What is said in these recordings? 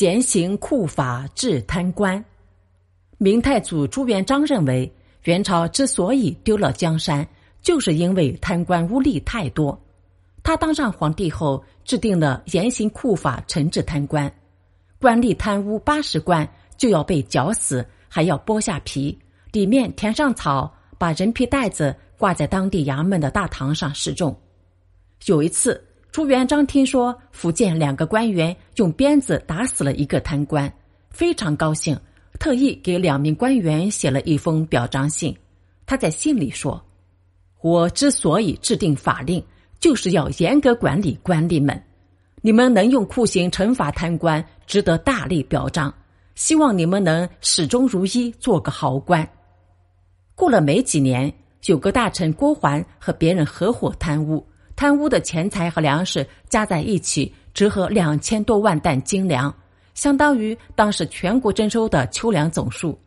严刑酷法治贪官。明太祖朱元璋认为，元朝之所以丢了江山，就是因为贪官污吏太多。他当上皇帝后，制定了严刑酷法惩治贪官，官吏贪污八十贯就要被绞死，还要剥下皮，里面填上草，把人皮袋子挂在当地衙门的大堂上示众。有一次，朱元璋听说福建两个官员用鞭子打死了一个贪官，非常高兴。特意给两名官员写了一封表彰信。他在信里说：“我之所以制定法令，就是要严格管理官吏们。你们能用酷刑惩罚贪官，值得大力表彰。希望你们能始终如一，做个好官。”过了没几年，有个大臣郭桓和别人合伙贪污，贪污的钱财和粮食加在一起，折合两千多万担精粮。相当于当时全国征收的秋粮总数。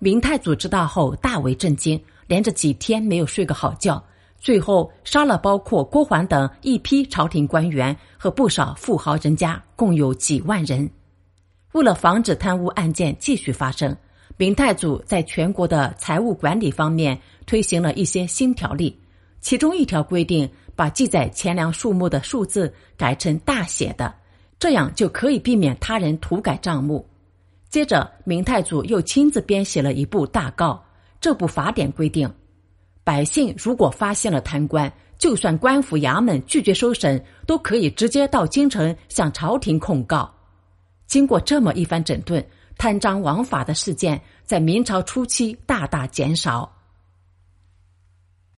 明太祖知道后大为震惊，连着几天没有睡个好觉，最后杀了包括郭桓等一批朝廷官员和不少富豪人家，共有几万人。为了防止贪污案件继续发生，明太祖在全国的财务管理方面推行了一些新条例，其中一条规定把记载钱粮数目的数字改成大写的。这样就可以避免他人涂改账目。接着，明太祖又亲自编写了一部大诰。这部法典规定，百姓如果发现了贪官，就算官府衙门拒绝收审，都可以直接到京城向朝廷控告。经过这么一番整顿，贪赃枉法的事件在明朝初期大大减少。